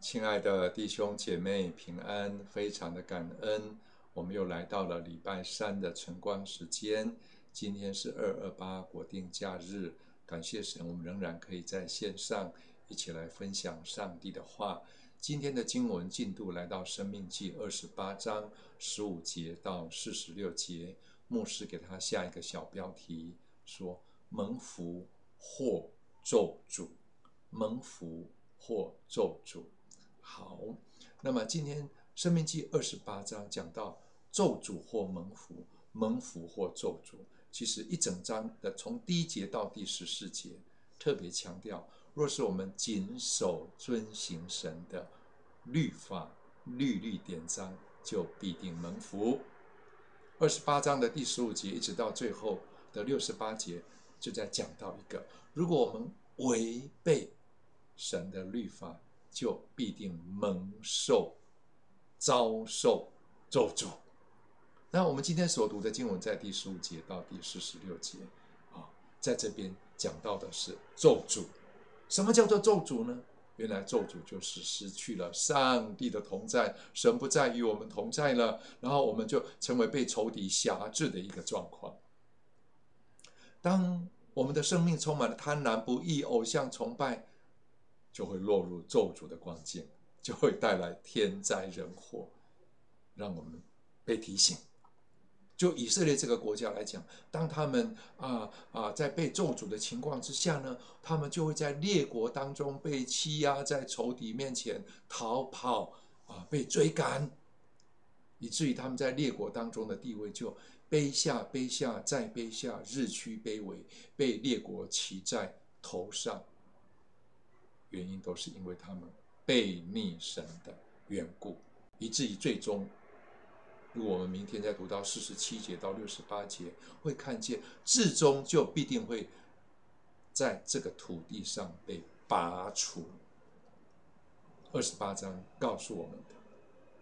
亲爱的弟兄姐妹，平安！非常的感恩，我们又来到了礼拜三的晨光时间。今天是二二八国定假日，感谢神，我们仍然可以在线上一起来分享上帝的话。今天的经文进度来到《生命记》二十八章十五节到四十六节，牧师给他下一个小标题，说：蒙福或咒诅，蒙福或咒诅。好，那么今天《生命记》二十八章讲到咒诅或蒙福，蒙福或咒诅。其实一整章的从第一节到第十四节，特别强调，若是我们谨守遵行神的律法、律律典章，就必定蒙福。二十八章的第十五节一直到最后的六十八节，就在讲到一个，如果我们违背神的律法，就必定蒙受遭受咒诅。那我们今天所读的经文在第十五节到第四十六节啊，在这边讲到的是咒诅。什么叫做咒诅呢？原来咒诅就是失去了上帝的同在，神不再与我们同在了，然后我们就成为被仇敌辖制的一个状况。当我们的生命充满了贪婪、不义、偶像崇拜。就会落入咒诅的光景，就会带来天灾人祸，让我们被提醒。就以色列这个国家来讲，当他们啊啊在被咒诅的情况之下呢，他们就会在列国当中被欺压，在仇敌面前逃跑啊，被追赶，以至于他们在列国当中的地位就卑下、卑下再卑下，日趋卑微，被列国骑在头上。原因都是因为他们背逆神的缘故，以至于最终，如果我们明天再读到四十七节到六十八节，会看见至终就必定会在这个土地上被拔除。二十八章告诉我们的，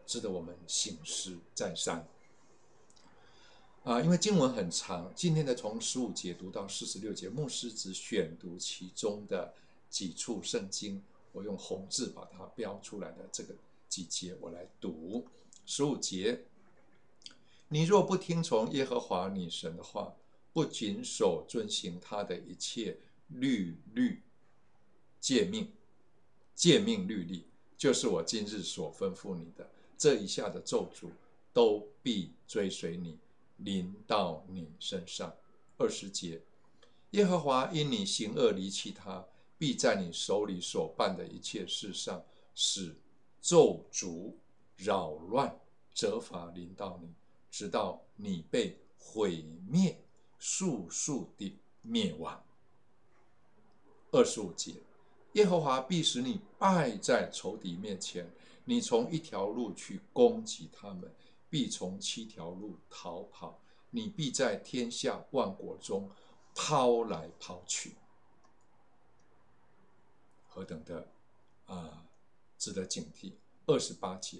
值得我们醒思再三。啊，因为经文很长，今天的从十五节读到四十六节，牧师只选读其中的。几处圣经，我用红字把它标出来的这个几节，我来读十五节。你若不听从耶和华你神的话，不谨守遵行他的一切律律诫命、诫命律例，就是我今日所吩咐你的，这一下的咒诅都必追随你，临到你身上。二十节，耶和华因你行恶离弃他。必在你手里所办的一切事上，使咒诅、扰乱、责罚临到你，直到你被毁灭，速速的灭亡。二十五节，耶和华必使你败在仇敌面前，你从一条路去攻击他们，必从七条路逃跑，你必在天下万国中抛来抛去。何等的啊，值得警惕！二十八节，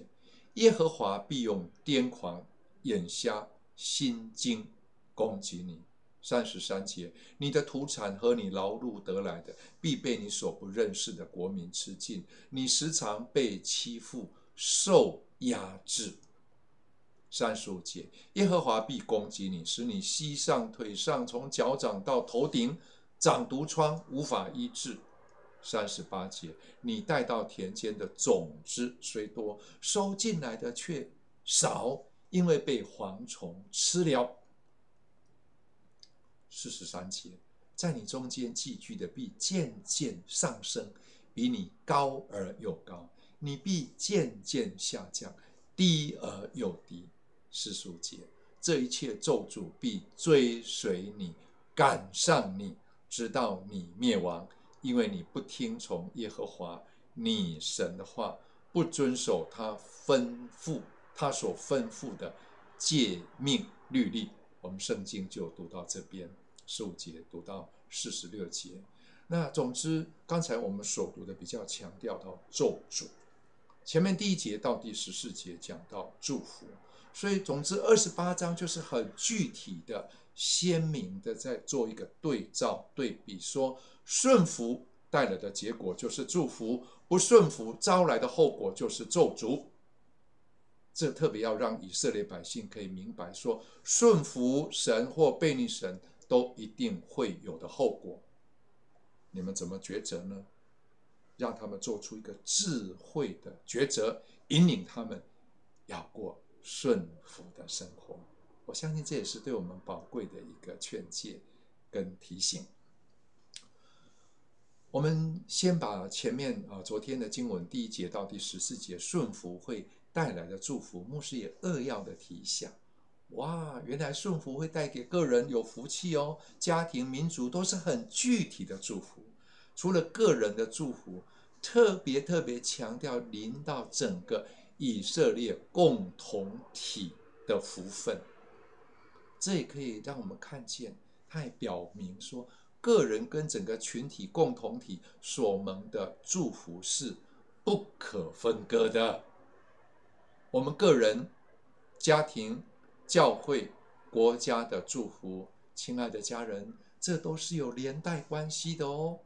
耶和华必用癫狂、眼瞎、心惊攻击你。三十三节，你的土产和你劳碌得来的，必被你所不认识的国民吃尽。你时常被欺负、受压制。三十五节，耶和华必攻击你，使你膝上、腿上，从脚掌到头顶长毒疮，无法医治。三十八节，你带到田间的种子虽多，收进来的却少，因为被蝗虫吃了。四十三节，在你中间寄居的必渐渐上升，比你高而又高；你必渐渐下降，低而又低。四十五节，这一切咒诅必追随你，赶上你，直到你灭亡。因为你不听从耶和华你神的话，不遵守他吩咐他所吩咐的诫命律例，我们圣经就读到这边十五节，读到四十六节。那总之，刚才我们所读的比较强调到咒诅，前面第一节到第十四节讲到祝福，所以总之二十八章就是很具体的、鲜明的在做一个对照对比说。顺服带来的结果就是祝福；不顺服招来的后果就是咒诅。这特别要让以色列百姓可以明白说，顺服神或悖逆神都一定会有的后果。你们怎么抉择呢？让他们做出一个智慧的抉择，引领他们要过顺服的生活。我相信这也是对我们宝贵的一个劝诫跟提醒。我们先把前面啊昨天的经文第一节到第十四节顺服会带来的祝福，牧师也扼要的提一下。哇，原来顺服会带给个人有福气哦，家庭、民族都是很具体的祝福。除了个人的祝福，特别特别强调临到整个以色列共同体的福分。这也可以让我们看见，它也表明说，个人跟整个群体共同体所蒙的祝福是不可分割的。我们个人、家庭、教会、国家的祝福，亲爱的家人，这都是有连带关系的哦。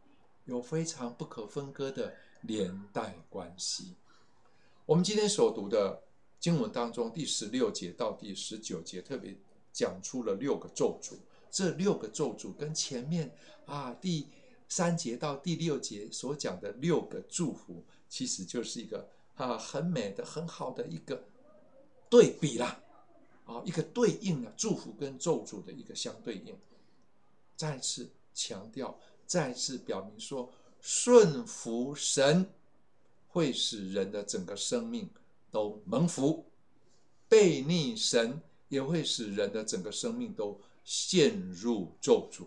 有非常不可分割的连带关系。我们今天所读的经文当中，第十六节到第十九节特别讲出了六个咒诅。这六个咒诅跟前面啊第三节到第六节所讲的六个祝福，其实就是一个啊很美的、很好的一个对比啦，啊一个对应啊祝福跟咒诅的一个相对应。再次强调。再次表明说，顺服神会使人的整个生命都蒙福；悖逆神也会使人的整个生命都陷入咒诅。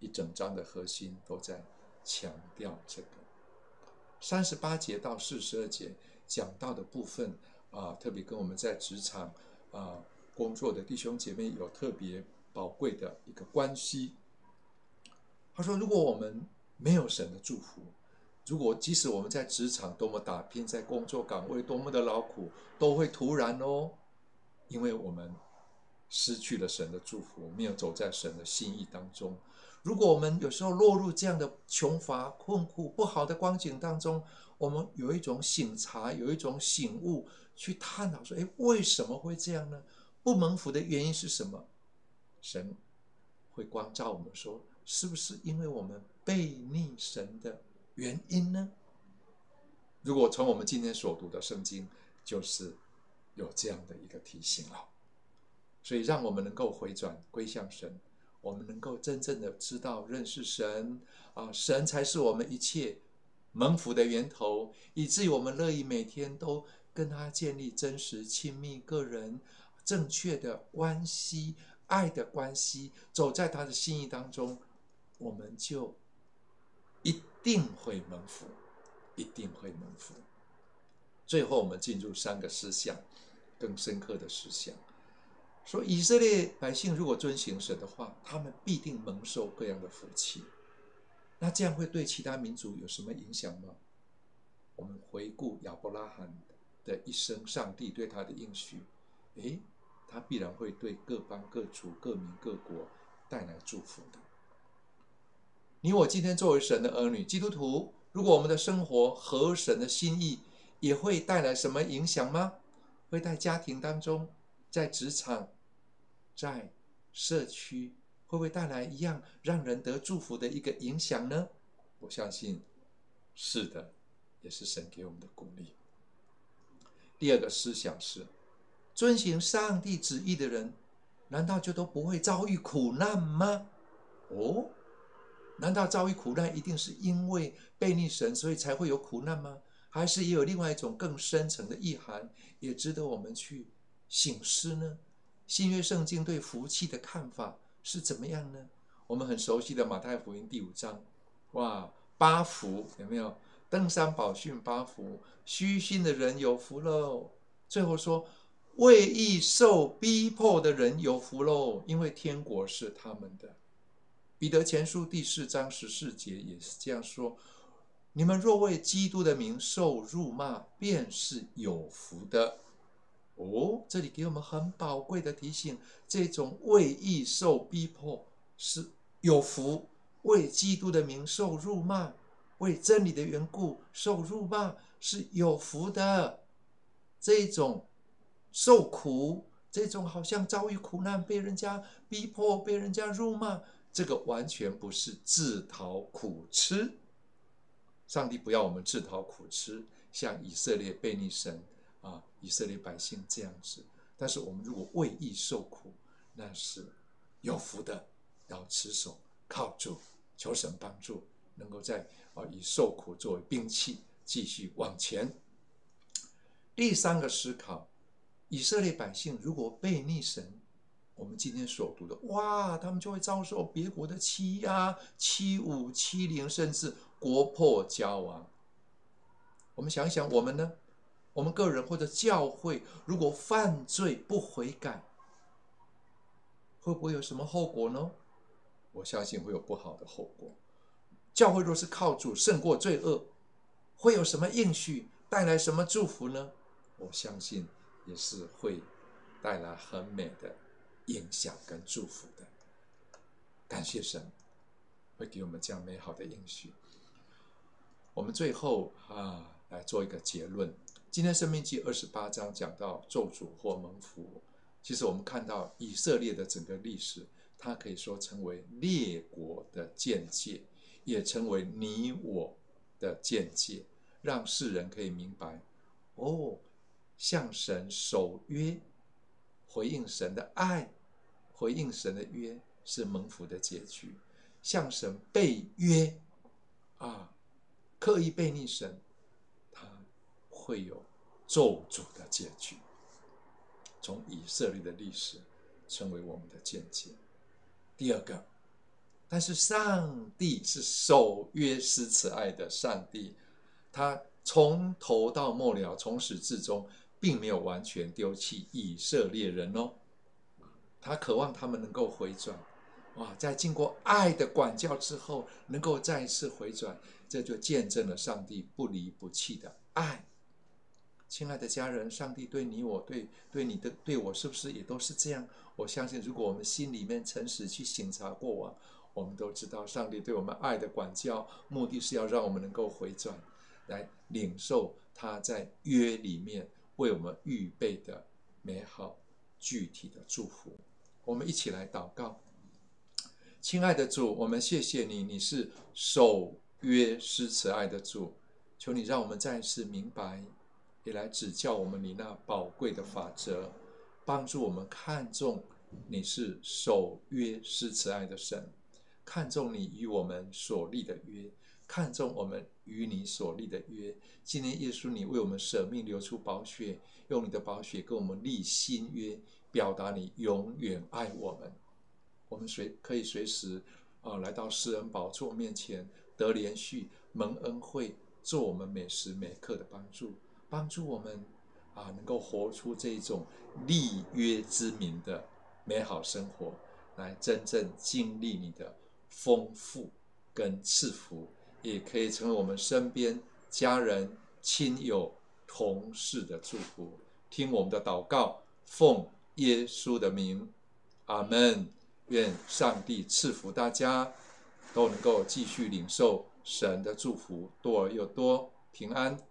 一整章的核心都在强调这个。三十八节到四十二节讲到的部分啊，特别跟我们在职场啊工作的弟兄姐妹有特别宝贵的一个关系。他说：“如果我们没有神的祝福，如果即使我们在职场多么打拼，在工作岗位多么的劳苦，都会徒然哦，因为我们失去了神的祝福，没有走在神的心意当中。如果我们有时候落入这样的穷乏、困苦、不好的光景当中，我们有一种醒察，有一种醒悟，去探讨说：诶，为什么会这样呢？不蒙福的原因是什么？神会光照我们说。”是不是因为我们悖逆神的原因呢？如果从我们今天所读的圣经，就是有这样的一个提醒了。所以，让我们能够回转归向神，我们能够真正的知道认识神啊，神才是我们一切蒙福的源头，以至于我们乐意每天都跟他建立真实、亲密、个人正确的关系、爱的关系，走在他的心意当中。我们就一定会蒙福，一定会蒙福。最后，我们进入三个思想，更深刻的思想，说以色列百姓如果遵行神的话，他们必定蒙受各样的福气。那这样会对其他民族有什么影响吗？我们回顾亚伯拉罕的一生，上帝对他的应许，诶，他必然会对各邦各族、各民各国带来祝福的。你我今天作为神的儿女，基督徒，如果我们的生活合神的心意，也会带来什么影响吗？会在家庭当中，在职场，在社区，会不会带来一样让人得祝福的一个影响呢？我相信是的，也是神给我们的鼓励。第二个思想是，遵行上帝旨意的人，难道就都不会遭遇苦难吗？哦。难道遭遇苦难一定是因为悖逆神，所以才会有苦难吗？还是也有另外一种更深层的意涵，也值得我们去省思呢？新约圣经对福气的看法是怎么样呢？我们很熟悉的马太福音第五章，哇，八福有没有？登山宝训八福，虚心的人有福喽。最后说，为义受逼迫的人有福喽，因为天国是他们的。彼得前书第四章十四节也是这样说：“你们若为基督的名受辱骂，便是有福的。”哦，这里给我们很宝贵的提醒：这种为义受逼迫是有福，为基督的名受辱骂，为真理的缘故受辱骂，是有福的。这种受苦，这种好像遭遇苦难，被人家逼迫，被人家辱骂，这个完全不是自讨苦吃。上帝不要我们自讨苦吃，像以色列悖逆神啊，以色列百姓这样子。但是我们如果为义受苦，那是有福的。要持守，靠主，求神帮助，能够在啊以受苦作为兵器，继续往前。第三个思考，以色列百姓如果悖逆神，我们今天所读的，哇，他们就会遭受别国的欺压、欺侮、欺凌，甚至国破家亡。我们想一想，我们呢？我们个人或者教会，如果犯罪不悔改，会不会有什么后果呢？我相信会有不好的后果。教会若是靠主胜过罪恶，会有什么应许，带来什么祝福呢？我相信也是会带来很美的影响跟祝福的。感谢神会给我们这样美好的应许。我们最后啊，来做一个结论。今天《生命记》二十八章讲到咒诅或蒙福，其实我们看到以色列的整个历史。它可以说成为列国的鉴戒，也成为你我的鉴戒，让世人可以明白：哦，向神守约，回应神的爱，回应神的约是蒙福的结局；向神背约，啊，刻意背逆神，他会有咒诅的结局。从以色列的历史，成为我们的鉴戒。第二个，但是上帝是守约施慈爱的上帝，他从头到末了，从始至终，并没有完全丢弃以色列人哦。他渴望他们能够回转，哇，在经过爱的管教之后，能够再一次回转，这就见证了上帝不离不弃的爱。亲爱的家人，上帝对你我对对你的对我，是不是也都是这样？我相信，如果我们心里面诚实去省察过往，我们都知道，上帝对我们爱的管教，目的是要让我们能够回转，来领受他在约里面为我们预备的美好具体的祝福。我们一起来祷告，亲爱的主，我们谢谢你，你是守约施慈爱的主，求你让我们再次明白。也来指教我们你那宝贵的法则，帮助我们看重你是守约施慈爱的神，看重你与我们所立的约，看重我们与你所立的约。今天耶稣，你为我们舍命流出宝血，用你的宝血跟我们立新约，表达你永远爱我们。我们随可以随时啊、呃、来到施恩宝座面前，得连续蒙恩惠，做我们每时每刻的帮助。帮助我们啊，能够活出这种立约之民的美好生活，来真正经历你的丰富跟赐福，也可以成为我们身边家人、亲友、同事的祝福。听我们的祷告，奉耶稣的名，阿门。愿上帝赐福大家，都能够继续领受神的祝福，多而又多，平安。